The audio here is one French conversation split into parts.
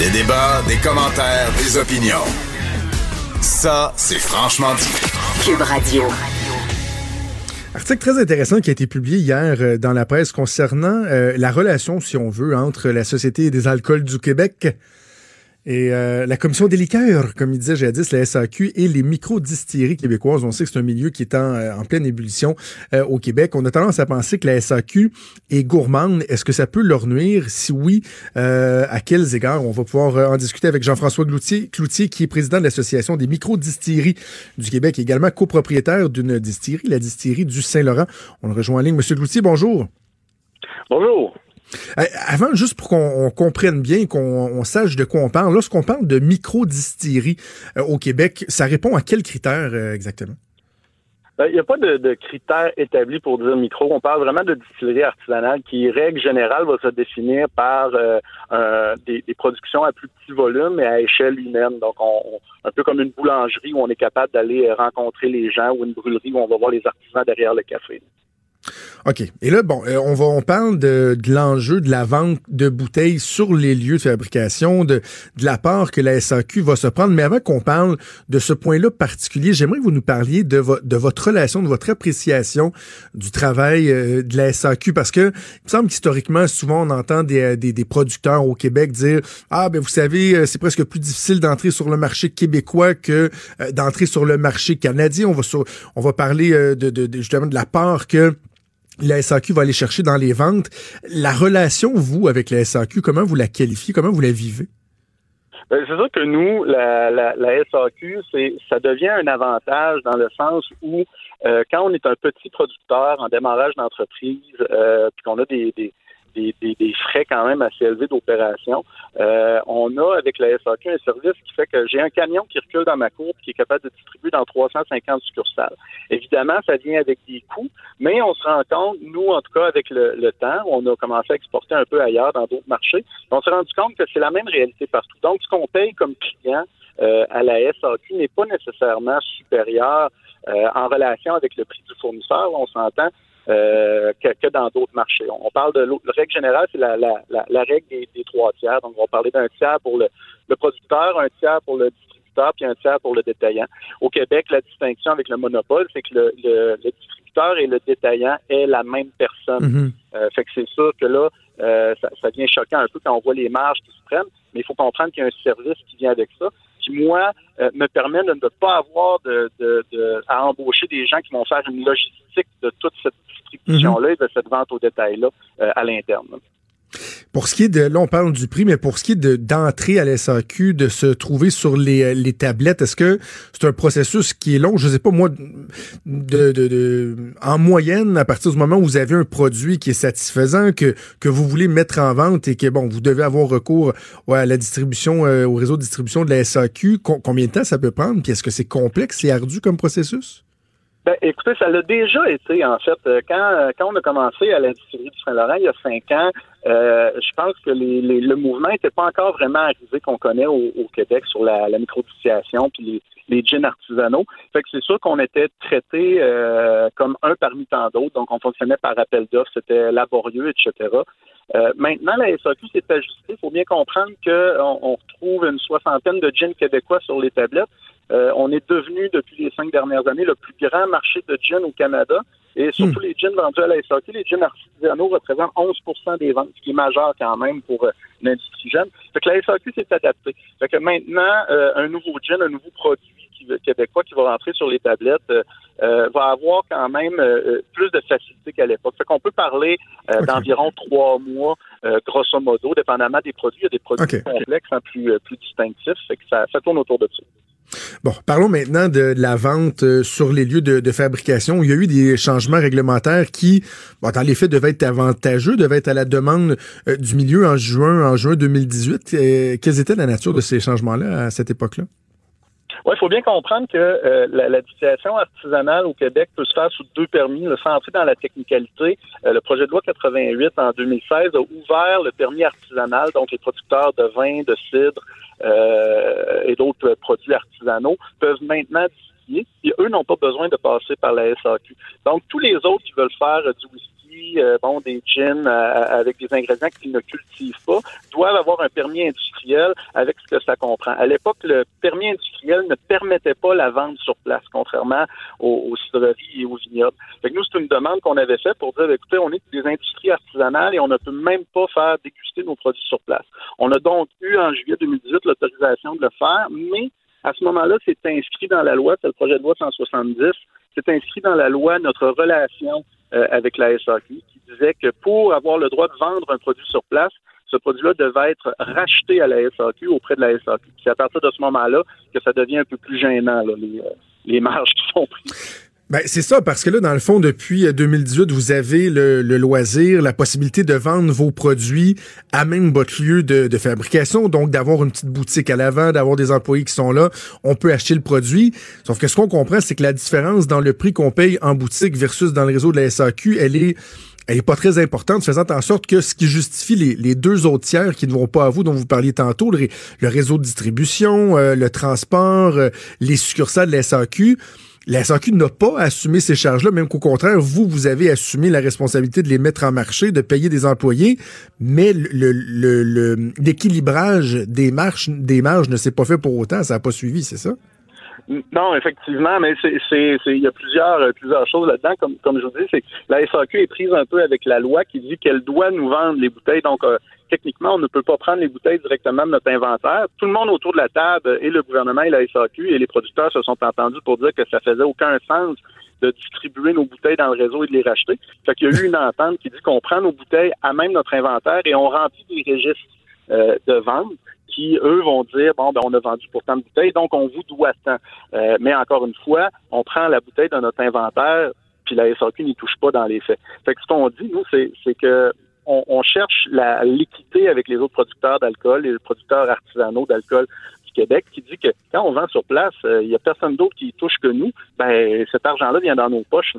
Des débats, des commentaires, des opinions. Ça, c'est franchement dit. Cube Radio. Article très intéressant qui a été publié hier euh, dans la presse concernant euh, la relation, si on veut, entre la Société des alcools du Québec et euh, la commission des liqueurs, comme il disait jadis, la SAQ et les micro-distilleries québécoises. On sait que c'est un milieu qui est en, euh, pleine ébullition euh, au Québec. On a tendance à penser que la SAQ est gourmande. Est-ce que ça peut leur nuire? Si oui, à quels égards? On va pouvoir en discuter avec Jean-François Cloutier, Cloutier, qui est président de l'Association des micro-distilleries du Québec, également copropriétaire d'une distillerie, la distillerie du Saint-Laurent. On le rejoint en ligne. Monsieur Cloutier, bonjour. Bonjour. Euh, avant, juste pour qu'on comprenne bien, qu'on sache de quoi on parle, lorsqu'on parle de micro-distillerie euh, au Québec, ça répond à quels critères euh, exactement? Il n'y a pas de, critères établis pour dire micro. On parle vraiment de distillerie artisanale qui, règle générale, va se définir par des, productions à plus petit volume et à échelle humaine. Donc, on, un peu comme une boulangerie où on est capable d'aller rencontrer les gens ou une brûlerie où on va voir les artisans derrière le café. OK. Et là, bon, euh, on va on parle de, de l'enjeu de la vente de bouteilles sur les lieux de fabrication, de, de la part que la SAQ va se prendre. Mais avant qu'on parle de ce point-là particulier, j'aimerais que vous nous parliez de, de votre relation, de votre appréciation du travail euh, de la SAQ. Parce que il me semble qu'historiquement, souvent, on entend des, euh, des, des, producteurs au Québec dire Ah, ben vous savez, c'est presque plus difficile d'entrer sur le marché québécois que d'entrer sur le marché canadien. On va, on va parler de, de, justement de la part que la SAQ va aller chercher dans les ventes. La relation, vous, avec la SAQ, comment vous la qualifiez? Comment vous la vivez? Ben, c'est sûr que nous, la, SAQ, ça devient un avantage dans le sens où euh, quand on est un petit producteur en démarrage d'entreprise, euh, puis qu'on a des, des, des, frais quand même assez élevés d'opération. Euh, on a avec la SAQ un service qui fait que j'ai un camion qui recule dans ma cour qui est capable de distribuer dans 350 succursales. Évidemment, ça vient avec des coûts, mais on se rend compte, nous en tout cas avec le, le temps, on a commencé à exporter un peu ailleurs dans d'autres marchés, on s'est rendu compte que c'est la même réalité partout. Donc, ce qu'on paye comme client euh, à la SAQ n'est pas nécessairement supérieur euh, en relation avec le prix du fournisseur. On s'entend euh, que, dans d'autres marchés. On parle de la règle générale, c'est la, la, la, règle des, trois tiers. Donc, on va parler d'un tiers pour le, le producteur, un tiers pour le distributeur, puis un tiers pour le détaillant. Au Québec, la distinction avec le monopole, c'est que le, le, distributeur et le détaillant est la même personne. Mm-hmm. euh, fait que c'est sûr que là, euh, ça, ça devient choquant un peu quand on voit les marges qui se prennent, mais il faut comprendre qu'il y a un service qui vient avec ça qui, moi, euh, me permet de ne pas avoir de, de, de, à embaucher des gens qui vont faire une logistique de toute cette distribution-là et de cette vente au détail-là euh, à l'interne. Pour ce qui est de, là on parle du prix, mais pour ce qui est de d'entrer à l'SAQ, de se trouver sur les, euh, les tablettes, est-ce que c'est un processus qui est long? Je sais pas moi, de, de, de, en moyenne, à partir du moment où vous avez un produit qui est satisfaisant, que, que vous voulez mettre en vente et que bon, vous devez avoir recours à la distribution, euh, au réseau de distribution de la SAQ, combien de temps ça peut prendre? Puis est-ce que c'est complexe et ardu comme processus? Ben, écoutez, ça l'a déjà été, en fait. Euh, quand, euh, quand on a commencé à l'industrie du Saint-Laurent il y a cinq ans, euh, je pense que les, le mouvement n'était pas encore vraiment arrivé qu'on connaît au, Québec sur la, la microdistillation puis les, les artisanaux. Fait que c'est sûr qu'on était traité euh, comme un parmi tant d'autres, donc on fonctionnait par appel d'offres, c'était laborieux, etc. Euh, maintenant, la SAQ s'est ajustée. Il faut bien comprendre qu'on on retrouve une soixantaine de gins québécois sur les tablettes. Euh, on est devenu, depuis les cinq dernières années, le plus grand marché de gin au Canada. Et surtout hmm. les gins vendus à la SAQ, les gins artisanaux représentent 11 des ventes, ce qui est majeur quand même pour euh, l'industrie jeune. Fait que la SAQ s'est adaptée. Fait que maintenant, euh, un nouveau gin, un nouveau produit qui, québécois qui va rentrer sur les tablettes va avoir quand même plus de facilité qu'à l'époque. Fait qu'on peut parler d'environ trois mois, grosso modo, dépendamment des produits. Il y a des produits complexes, hein, plus, plus distinctifs. Fait que ça, ça tourne autour de ça. Bon, parlons maintenant de, la vente euh, sur les lieux de, fabrication. Il y a eu des changements réglementaires qui, bon, dans les faits, devaient être avantageux, devaient être à la demande euh, du milieu en juin, en juin 2018. Euh, quelle était la nature de ces changements-là à cette époque-là? Oui, il faut bien comprendre que la, la, distillation artisanale au Québec peut se faire sous deux permis. Le sans dans la technicalité, le projet de loi 88 en 2016 a ouvert le permis artisanal, donc les producteurs de vin, de cidre, euh, et d'autres produits artisanaux peuvent maintenant distiller et eux n'ont pas besoin de passer par la SAQ. Donc, tous les autres qui veulent faire du whisky produit bon des gins avec des ingrédients qu'ils ne cultivent pas doivent avoir un permis industriel avec ce que ça comprend. À l'époque, le permis industriel ne permettait pas la vente sur place, contrairement aux, aux et aux vignobles. Fait nous, c'est une demande qu'on avait faite pour dire, écoutez, on est des industries artisanales et on ne peut même pas faire déguster nos produits sur place. On a donc eu en juillet 2018 l'autorisation de le faire, mais à ce moment-là, c'est inscrit dans la loi, c'est le projet de loi 170, c'est inscrit dans la loi notre relation euh, avec la SAQ qui disait que pour avoir le droit de vendre un produit sur place, ce produit-là devait être racheté à la SAQ auprès de la SAQ. C'est à partir de ce moment-là que ça devient un peu plus gênant, les, euh, les marges qui sont prises. Ben, c'est ça, parce que là, dans le fond, depuis 2018, euh, vous avez le, loisir, la possibilité de vendre vos produits à même votre lieu de, fabrication, donc d'avoir une petite boutique à l'avant, d'avoir des employés qui sont là, on peut acheter le produit. Sauf que ce qu'on comprend, c'est que la différence dans le prix qu'on paye en boutique versus dans le réseau de la SAQ, elle est elle est pas très importante, faisant en sorte que ce qui justifie les, deux autres tiers qui ne vont pas à vous, dont vous parliez tantôt, le, réseau de distribution, euh, le transport, euh, les succursales de la SAQ, la SAQ n'a pas assumé ces charges-là, même qu'au contraire, vous, vous avez assumé la responsabilité de les mettre en marché, de payer des employés, mais l'équilibrage le, des des marges ne s'est pas fait pour autant, ça n'a pas suivi, c'est ça? Non, effectivement, mais c'est, il y a plusieurs, euh, plusieurs choses là-dedans. Comme, comme je vous dis, c'est la SAQ est prise un peu avec la loi qui dit qu'elle doit nous vendre les bouteilles. Donc, euh, techniquement, on ne peut pas prendre les bouteilles directement de notre inventaire. Tout le monde autour de la table, et le gouvernement et la SAQ et les producteurs se sont entendus pour dire que ça faisait aucun sens de distribuer nos bouteilles dans le réseau et de les racheter. Fait qu'il y a eu une entente qui dit qu'on prend nos bouteilles à même notre inventaire et on remplit des registres euh, de vente qui, eux, vont dire, bon, ben, on a vendu pour tant de bouteilles, donc on vous doit tant. Euh, mais encore une fois, on prend la bouteille de notre inventaire, puis la SAQ n'y touche pas dans les faits. Fait que ce qu'on dit, nous, c'est, que on, cherche la l'équité avec les autres producteurs d'alcool, les producteurs artisanaux d'alcool du Québec, qui dit que quand on vend sur place, euh, il n'y a personne d'autre qui touche que nous. Ben, cet argent-là vient dans nos poches.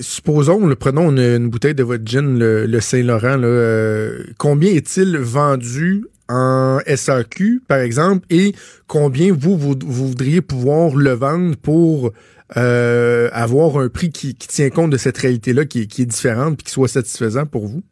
Supposons, le, prenons une, bouteille de votre gin, le, Saint-Laurent. Euh, combien est-il vendu en SAQ, par exemple, et combien vous, vous voudriez pouvoir le vendre pour euh, avoir un prix qui, tient compte de cette réalité-là, qui, qui, est différente, puis qui soit satisfaisant pour vous?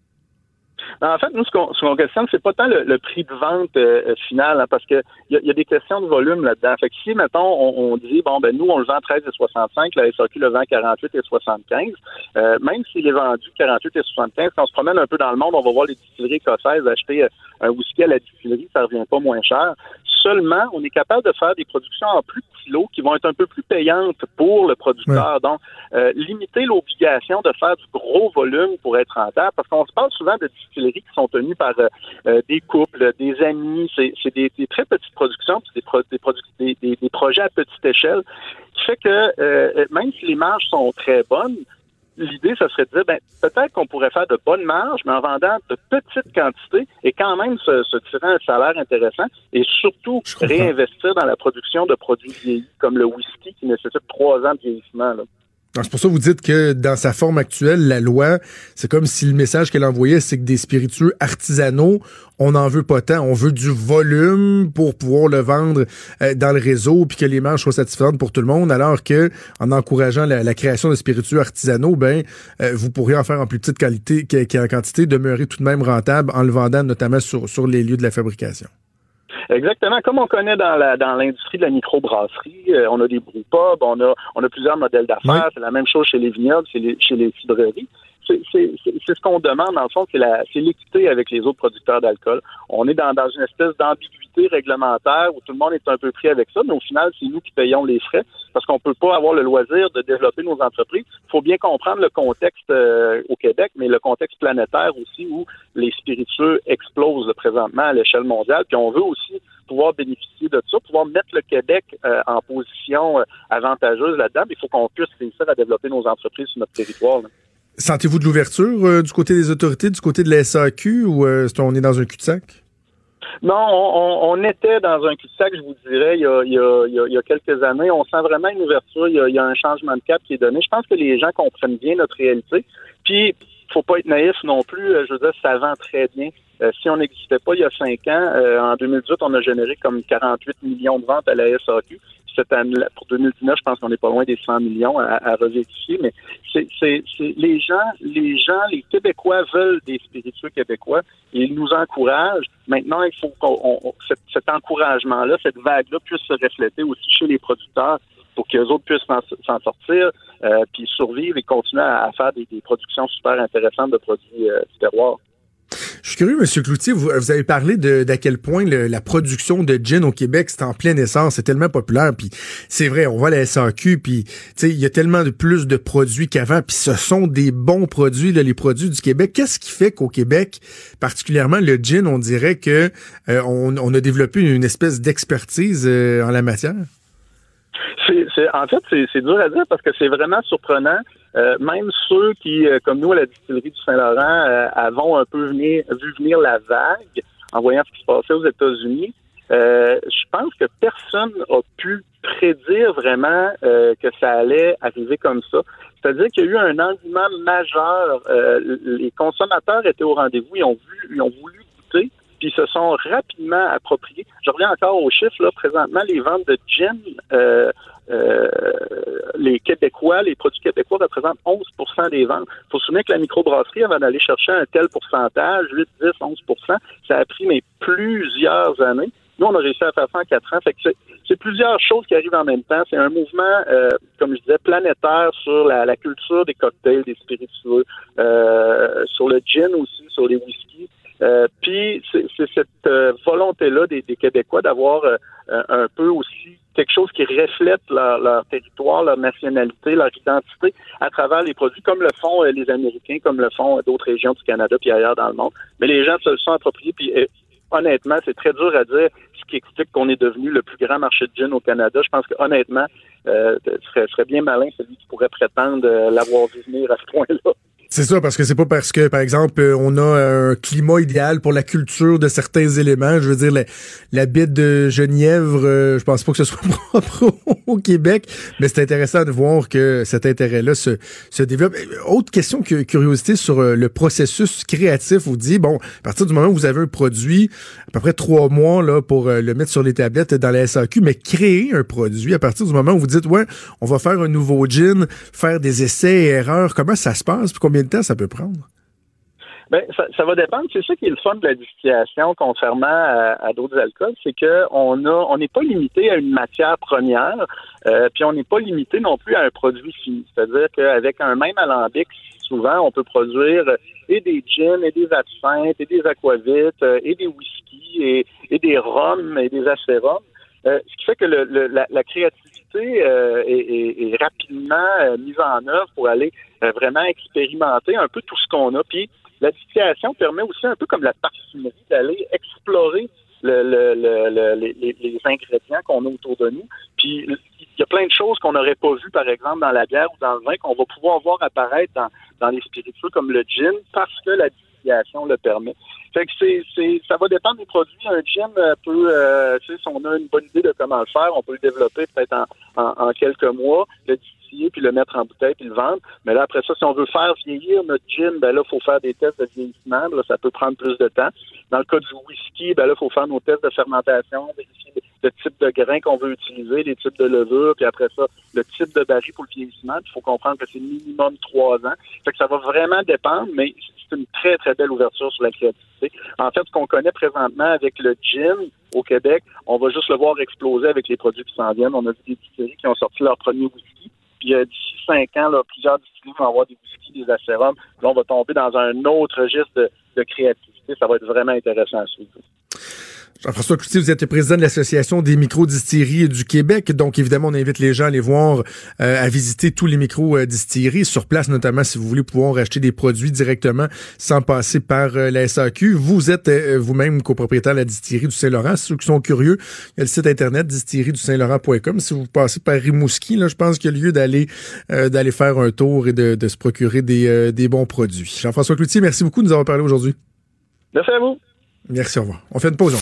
En fait, nous, ce qu'on, ce qu'on questionne, c'est pas tant le, prix de vente euh, final, hein, parce que il y, a des questions de volume là-dedans. Fait que si, mettons, on, dit, bon, ben nous, on le vend 13,65, la SAQ le vend 48,75, euh, même s'il est vendu 48,75, quand on se promène un peu dans le monde, on va voir les distilleries écossaises acheter euh, un whisky à la distillerie, ça revient pas moins cher. Seulement, on est capable de faire des productions en plus petits lots qui vont être un peu plus payantes pour le producteur. Donc, euh, limiter l'obligation de faire du gros volume pour être rentable, parce qu'on se parle souvent de distilleries qui sont tenues par euh, euh, des couples, des amis, c'est des, très petites productions, des, des, des, des, projets à petite échelle, qui fait que même si les marges sont très bonnes, l'idée, ce serait de dire, ben, peut-être qu'on pourrait faire de bonnes marges, mais en vendant de petites quantités et quand même se, se tirer un salaire intéressant et surtout réinvestir dans la production de produits vieillis comme le whisky qui nécessite trois ans de vieillissement. Là. C'est pour ça que vous dites que dans sa forme actuelle, la loi, c'est comme si le message qu'elle envoyait, c'est que des spiritueux artisanaux, on n'en veut pas tant. On veut du volume pour pouvoir le vendre euh, dans le réseau puis que les marges soient satisfaisantes pour tout le monde. Alors que en encourageant la, création de spiritueux artisanaux, ben euh, vous pourriez en faire en plus petite qualité, en quantité, demeurer tout de même rentable en le vendant notamment sur, sur les lieux de la fabrication. Exactement, comme on connaît dans la dans l'industrie de la microbrasserie, euh, on a des brewpubs, on a on a plusieurs modèles d'affaires. C'est la même chose chez les vignobles, chez les, chez les cidreries c'est ce qu'on demande, dans le fond, c'est l'équité avec les autres producteurs d'alcool. On est dans, une espèce d'ambiguïté réglementaire où tout le monde est un peu pris avec ça, mais au final, c'est nous qui payons les frais parce qu'on peut pas avoir le loisir de développer nos entreprises. Il faut bien comprendre le contexte euh, au Québec, mais le contexte planétaire aussi où les spiritueux explosent présentement à l'échelle mondiale. Puis on veut aussi pouvoir bénéficier de ça, pouvoir mettre le Québec euh, en position euh, avantageuse là-dedans. Il faut qu'on puisse réussir à développer nos entreprises sur notre territoire. Sentez-vous de l'ouverture du côté des autorités, du côté de la SAQ, ou euh, est-ce qu'on est dans un cul-de-sac? Non, on, était dans un cul-de-sac, je vous dirais, il y, a, quelques années. On sent vraiment une ouverture, il y, a, un changement de cap qui est donné. Je pense que les gens comprennent bien notre réalité. Puis, faut pas être naïf non plus. Euh, je veux dire, ça vend très bien. si on n'existait pas il y a cinq ans, en 2018, on a généré comme 48 millions de ventes à la SAQ. Cette année, pour 2019, je pense qu'on n'est pas loin des 100 millions à, à mais c'est, c'est, les gens, les gens, les Québécois veulent des spiritueux québécois et ils nous encouragent. Maintenant, il faut qu'on cet, encouragement-là, cette vague-là puisse se refléter aussi chez les producteurs pour qu'eux autres puissent s'en sortir, euh, puis survivre et continuer à, faire des, des, productions super intéressantes de produits euh, terroirs. Je suis curieux, M. Cloutier, vous, avez parlé d'à quel point la production de gin au Québec, c'est en pleine essence, c'est tellement populaire, puis c'est vrai, on voit la SAQ, puis il y a tellement de plus de produits qu'avant, puis ce sont des bons produits, là, les produits du Québec. Qu'est-ce qui fait qu'au Québec, particulièrement le gin, on dirait que euh, on, on, a développé une espèce d'expertise euh, en la matière? C'est, en fait, c'est, dur à dire parce que c'est vraiment surprenant. Euh, même ceux qui, euh, comme nous à la distillerie du Saint-Laurent, euh, avons un peu vu venir la vague en voyant ce qui se passait aux États-Unis, je pense que personne n'a pu prédire vraiment que ça allait arriver comme ça. C'est-à-dire qu'il y a eu un engouement majeur. les consommateurs étaient au rendez-vous, ils ont vu, ils ont voulu goûter puis se sont rapidement appropriés. Je reviens encore aux chiffres, là, présentement, les ventes de gin, euh, euh, les Québécois, les produits québécois représentent 11% des ventes. Il faut se souvenir que la microbrasserie, avant d'aller chercher un tel pourcentage, 8, 10, 11% ça a pris mais plusieurs années. Nous, on a réussi à faire ça en quatre ans. Fait que c'est plusieurs choses qui arrivent en même temps. C'est un mouvement, euh, comme je disais, planétaire sur la, la, culture des cocktails, des spiritueux, euh, sur le gin aussi, sur les whiskies. Euh, puis c'est cette euh, volonté-là des, des, Québécois d'avoir euh, un peu aussi quelque chose qui reflète leur, leur, territoire, leur nationalité, leur identité à travers les produits, comme le font les Américains, comme le font d'autres régions du Canada puis ailleurs dans le monde. Mais les gens se le sont appropriés, puis honnêtement, c'est très dur à dire ce qui explique qu'on est devenu le plus grand marché de gin au Canada. Je pense que honnêtement, euh, serait bien malin celui qui pourrait prétendre l'avoir vu venir à ce point-là. C'est ça, parce que c'est pas parce que, par exemple, euh, on a un climat idéal pour la culture de certains éléments. Je veux dire, la, la bite de Genièvre, euh, je pense pas que ce soit propre au Québec, mais c'est intéressant de voir que cet intérêt-là se, se développe. Autre question, curiosité sur euh, le processus créatif. Vous dit, bon, à partir du moment où vous avez un produit, à peu près trois mois là pour le mettre sur les tablettes dans la SAQ, mais créer un produit à partir du moment où vous dites, ouais, on va faire un nouveau gin, faire des essais et erreurs, comment ça se passe, puis combien de temps ça peut prendre? Ben, ça, va dépendre. C'est ça qui est le fun de la distillation, contrairement à, d'autres alcools, c'est qu'on a, on n'est pas limité à une matière première, euh, puis on n'est pas limité non plus à un produit fini. C'est-à-dire qu'avec un même alambic, souvent, on peut produire et des gins, et des absinthes, et des aquavites, euh, et des whisky, et, des rhums, et des acérums. Euh, ce qui fait que la, créativité euh, est, rapidement euh, mise en œuvre pour aller vraiment expérimenter un peu tout ce qu'on a. Puis la distillation permet aussi un peu comme la parfumerie d'aller explorer le, le, les, ingrédients qu'on a autour de nous. Puis il y a plein de choses qu'on n'aurait pas vues, par exemple, dans la bière ou dans le vin, qu'on va pouvoir voir apparaître dans, dans les spiritueux comme le gin, parce que la distillation le permet. Fait que ça va dépendre des produits. Un gin peut, euh, si on a une bonne idée de comment le faire, on peut le développer peut-être en, quelques mois. Le puis le mettre en bouteille, puis le vendre. Mais là, après ça, si on veut faire vieillir notre gin, ben là, il faut faire des tests de vieillissement. Ça peut prendre plus de temps. Dans le cas du whisky, ben là, il faut faire nos tests de fermentation, le type de grain qu'on veut utiliser, les types de levure, puis après ça, le type de baril pour le vieillissement. Il faut comprendre que c'est minimum trois ans. Fait que ça va vraiment dépendre, mais c'est une très, très belle ouverture sur la créativité. En fait, ce qu'on connaît présentement avec le gin au Québec, on va juste le voir exploser avec les produits qui s'en viennent. On a vu des distilleries qui ont sorti leur premier whisky. Puis euh, d'ici cinq ans, plusieurs distilleries vont avoir des whisky, des acérums. Là, on va tomber dans un autre registre de, de créativité. Ça va être vraiment intéressant à suivre. Jean-François Cloutier, vous êtes le président de l'Association des micro-distilleries du Québec. Donc, évidemment, on invite les gens à aller voir, euh, à visiter tous les micro-distilleries sur place, notamment si vous voulez pouvoir acheter des produits directement sans passer par euh, la SAQ. Vous êtes euh, vous-même copropriétaire de la distillerie du Saint-Laurent. Ceux qui sont curieux, il y a le site internet distillerie du Saint-Laurent.com. Si vous passez par Rimouski, là, je pense qu'il y a lieu d'aller d'aller faire un tour et de, de se procurer des, des bons produits. Jean-François Cloutier, merci beaucoup de nous avoir parlé aujourd'hui. Merci à vous. Merci, au revoir. On fait une pause.